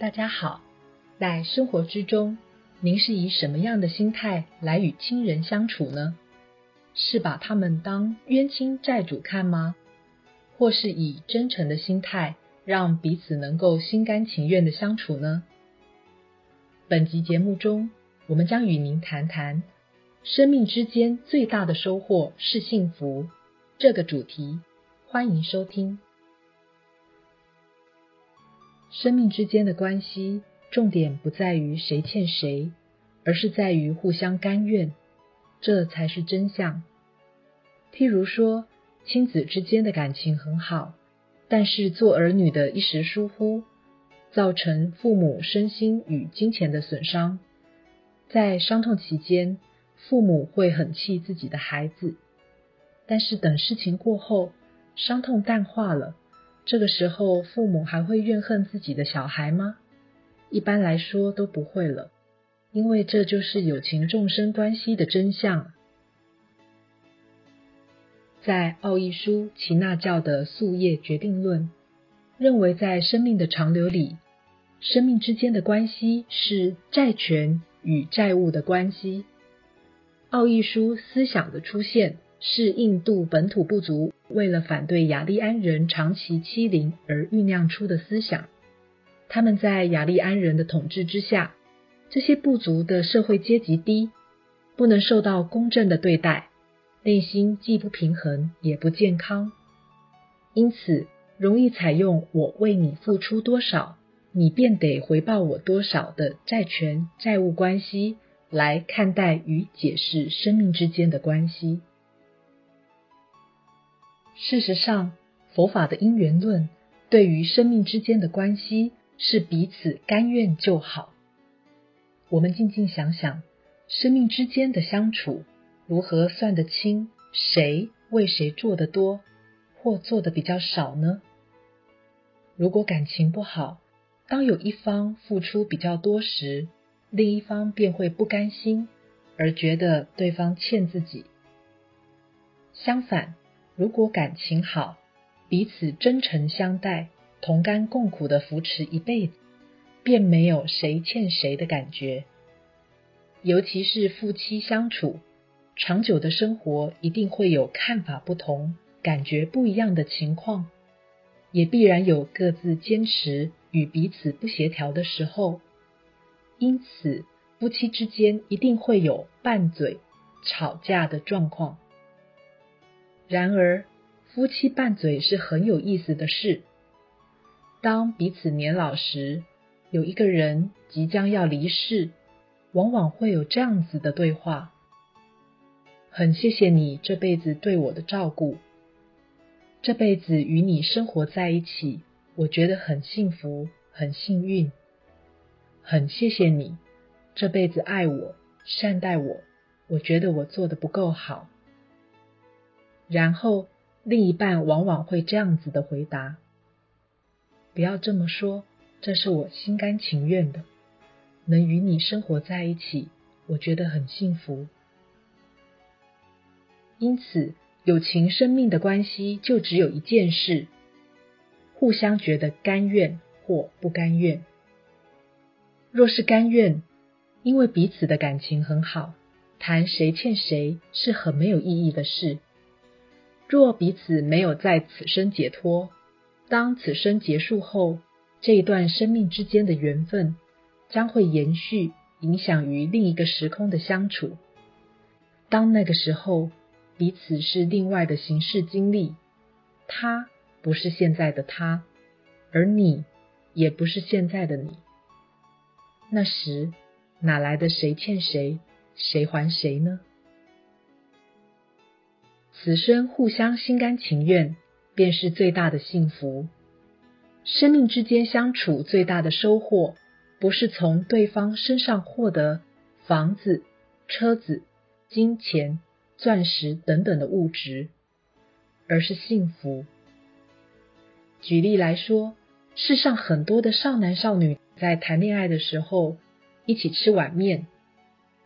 大家好，在生活之中，您是以什么样的心态来与亲人相处呢？是把他们当冤亲债主看吗？或是以真诚的心态，让彼此能够心甘情愿的相处呢？本集节目中，我们将与您谈谈生命之间最大的收获是幸福这个主题。欢迎收听。生命之间的关系，重点不在于谁欠谁，而是在于互相甘愿，这才是真相。譬如说，亲子之间的感情很好，但是做儿女的一时疏忽，造成父母身心与金钱的损伤。在伤痛期间，父母会很气自己的孩子，但是等事情过后，伤痛淡化了。这个时候，父母还会怨恨自己的小孩吗？一般来说都不会了，因为这就是有情众生关系的真相。在奥义书耆那教的宿业决定论，认为在生命的长流里，生命之间的关系是债权与债务的关系。奥义书思想的出现，是印度本土部族为了反对雅利安人长期欺凌而酝酿出的思想。他们在雅利安人的统治之下，这些部族的社会阶级低，不能受到公正的对待，内心既不平衡也不健康，因此容易采用“我为你付出多少，你便得回报我多少”的债权债务关系来看待与解释生命之间的关系。事实上，佛法的因缘论对于生命之间的关系是彼此甘愿就好。我们静静想想，生命之间的相处如何算得清谁为谁做得多或做得比较少呢？如果感情不好，当有一方付出比较多时，另一方便会不甘心，而觉得对方欠自己。相反，如果感情好，彼此真诚相待，同甘共苦的扶持一辈子，便没有谁欠谁的感觉。尤其是夫妻相处，长久的生活一定会有看法不同、感觉不一样的情况，也必然有各自坚持与彼此不协调的时候。因此，夫妻之间一定会有拌嘴、吵架的状况。然而，夫妻拌嘴是很有意思的事。当彼此年老时，有一个人即将要离世，往往会有这样子的对话：“很谢谢你这辈子对我的照顾，这辈子与你生活在一起，我觉得很幸福，很幸运。很谢谢你这辈子爱我、善待我，我觉得我做的不够好。”然后，另一半往往会这样子的回答：“不要这么说，这是我心甘情愿的，能与你生活在一起，我觉得很幸福。”因此，友情生命的关系就只有一件事：互相觉得甘愿或不甘愿。若是甘愿，因为彼此的感情很好，谈谁欠谁是很没有意义的事。若彼此没有在此生解脱，当此生结束后，这一段生命之间的缘分将会延续，影响于另一个时空的相处。当那个时候，彼此是另外的形式经历，他不是现在的他，而你也不是现在的你。那时哪来的谁欠谁，谁还谁呢？此生互相心甘情愿，便是最大的幸福。生命之间相处最大的收获，不是从对方身上获得房子、车子、金钱、钻石等等的物质，而是幸福。举例来说，世上很多的少男少女在谈恋爱的时候，一起吃碗面，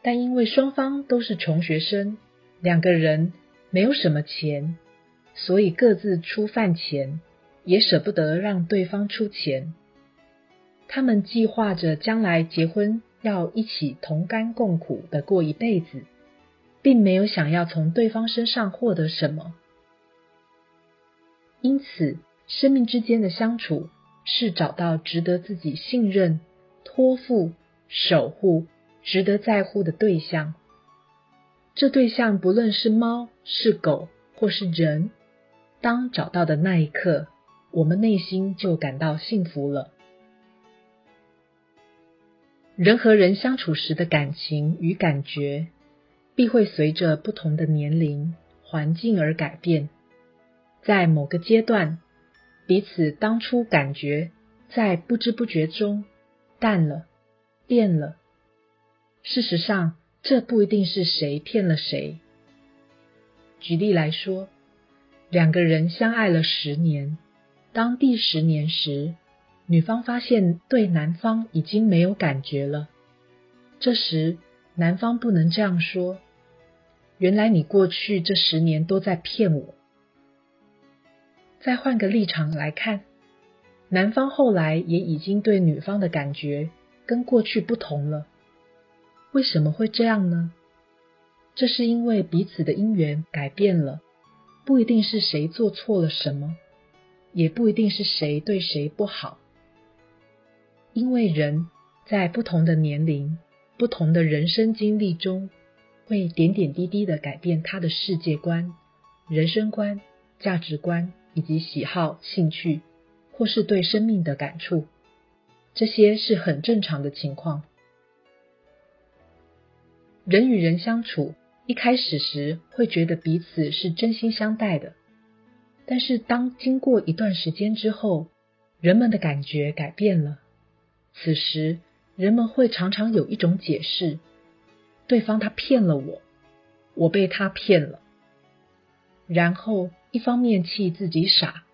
但因为双方都是穷学生，两个人。没有什么钱，所以各自出饭钱，也舍不得让对方出钱。他们计划着将来结婚要一起同甘共苦的过一辈子，并没有想要从对方身上获得什么。因此，生命之间的相处是找到值得自己信任、托付、守护、值得在乎的对象。这对象不论是猫、是狗或是人，当找到的那一刻，我们内心就感到幸福了。人和人相处时的感情与感觉，必会随着不同的年龄、环境而改变。在某个阶段，彼此当初感觉在不知不觉中淡了、变了。事实上，这不一定是谁骗了谁。举例来说，两个人相爱了十年，当第十年时，女方发现对男方已经没有感觉了。这时，男方不能这样说：“原来你过去这十年都在骗我。”再换个立场来看，男方后来也已经对女方的感觉跟过去不同了。为什么会这样呢？这是因为彼此的因缘改变了，不一定是谁做错了什么，也不一定是谁对谁不好。因为人在不同的年龄、不同的人生经历中，会点点滴滴的改变他的世界观、人生观、价值观。以及喜好、兴趣，或是对生命的感触，这些是很正常的情况。人与人相处，一开始时会觉得彼此是真心相待的，但是当经过一段时间之后，人们的感觉改变了。此时，人们会常常有一种解释：对方他骗了我，我被他骗了。然后，一方面气自己傻，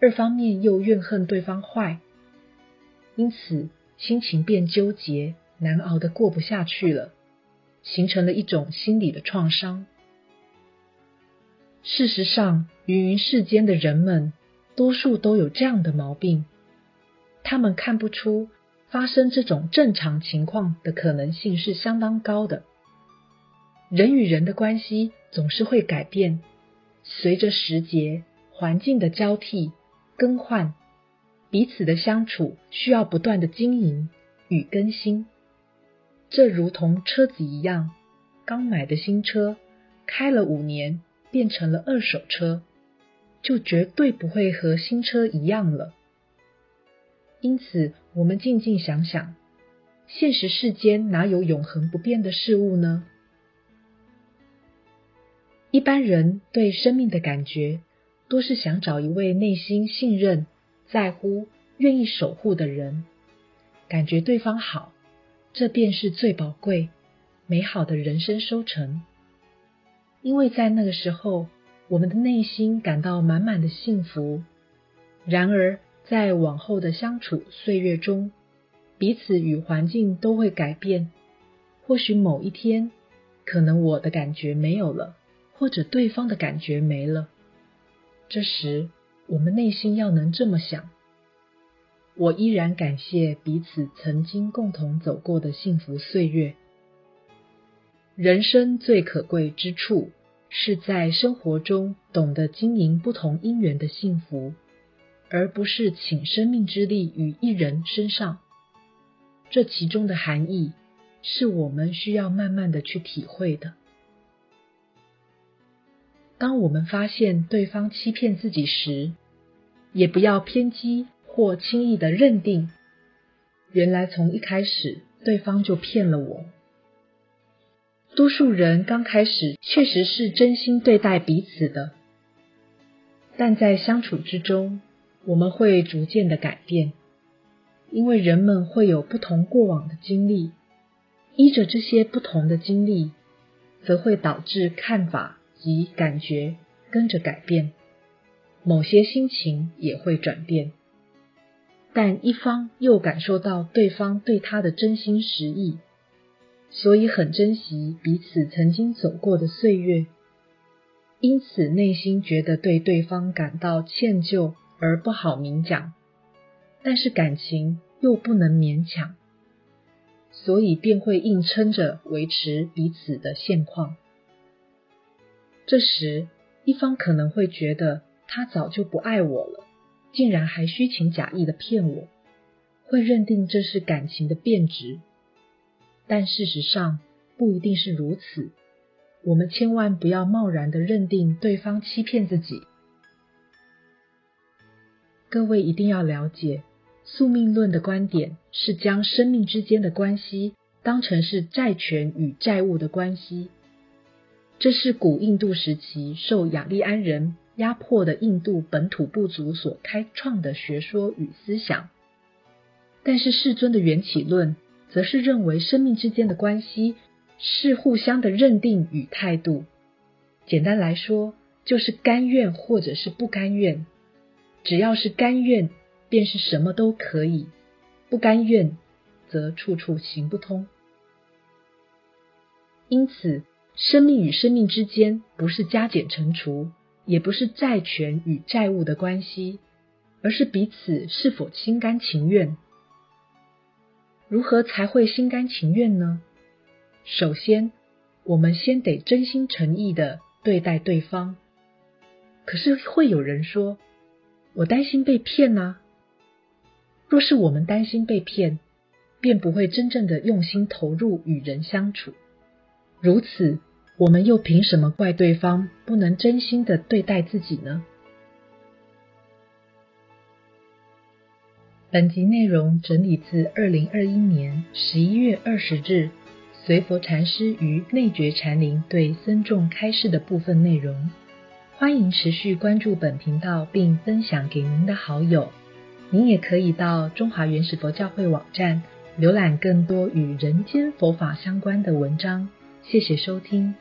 二方面又怨恨对方坏，因此心情变纠结，难熬的过不下去了，形成了一种心理的创伤。事实上，芸芸世间的人们，多数都有这样的毛病，他们看不出发生这种正常情况的可能性是相当高的。人与人的关系总是会改变。随着时节、环境的交替、更换，彼此的相处需要不断的经营与更新。这如同车子一样，刚买的新车，开了五年变成了二手车，就绝对不会和新车一样了。因此，我们静静想想，现实世间哪有永恒不变的事物呢？一般人对生命的感觉，多是想找一位内心信任、在乎、愿意守护的人，感觉对方好，这便是最宝贵、美好的人生收成。因为在那个时候，我们的内心感到满满的幸福。然而，在往后的相处岁月中，彼此与环境都会改变。或许某一天，可能我的感觉没有了。或者对方的感觉没了，这时我们内心要能这么想：我依然感谢彼此曾经共同走过的幸福岁月。人生最可贵之处，是在生活中懂得经营不同因缘的幸福，而不是倾生命之力于一人身上。这其中的含义，是我们需要慢慢的去体会的。当我们发现对方欺骗自己时，也不要偏激或轻易的认定，原来从一开始对方就骗了我。多数人刚开始确实是真心对待彼此的，但在相处之中，我们会逐渐的改变，因为人们会有不同过往的经历，依着这些不同的经历，则会导致看法。及感觉跟着改变，某些心情也会转变，但一方又感受到对方对他的真心实意，所以很珍惜彼此曾经走过的岁月，因此内心觉得对对方感到歉疚而不好明讲，但是感情又不能勉强，所以便会硬撑着维持彼此的现况。这时，一方可能会觉得他早就不爱我了，竟然还虚情假意的骗我，会认定这是感情的变质。但事实上不一定是如此，我们千万不要贸然的认定对方欺骗自己。各位一定要了解，宿命论的观点是将生命之间的关系当成是债权与债务的关系。这是古印度时期受雅利安人压迫的印度本土部族所开创的学说与思想。但是世尊的缘起论则是认为生命之间的关系是互相的认定与态度。简单来说，就是甘愿或者是不甘愿。只要是甘愿，便是什么都可以；不甘愿，则处处行不通。因此，生命与生命之间不是加减乘除，也不是债权与债务的关系，而是彼此是否心甘情愿。如何才会心甘情愿呢？首先，我们先得真心诚意的对待对方。可是会有人说，我担心被骗呢。若是我们担心被骗，便不会真正的用心投入与人相处。如此，我们又凭什么怪对方不能真心的对待自己呢？本集内容整理自二零二一年十一月二十日随佛禅师于内觉禅林对僧众开示的部分内容。欢迎持续关注本频道，并分享给您的好友。您也可以到中华原始佛教会网站浏览更多与人间佛法相关的文章。谢谢收听。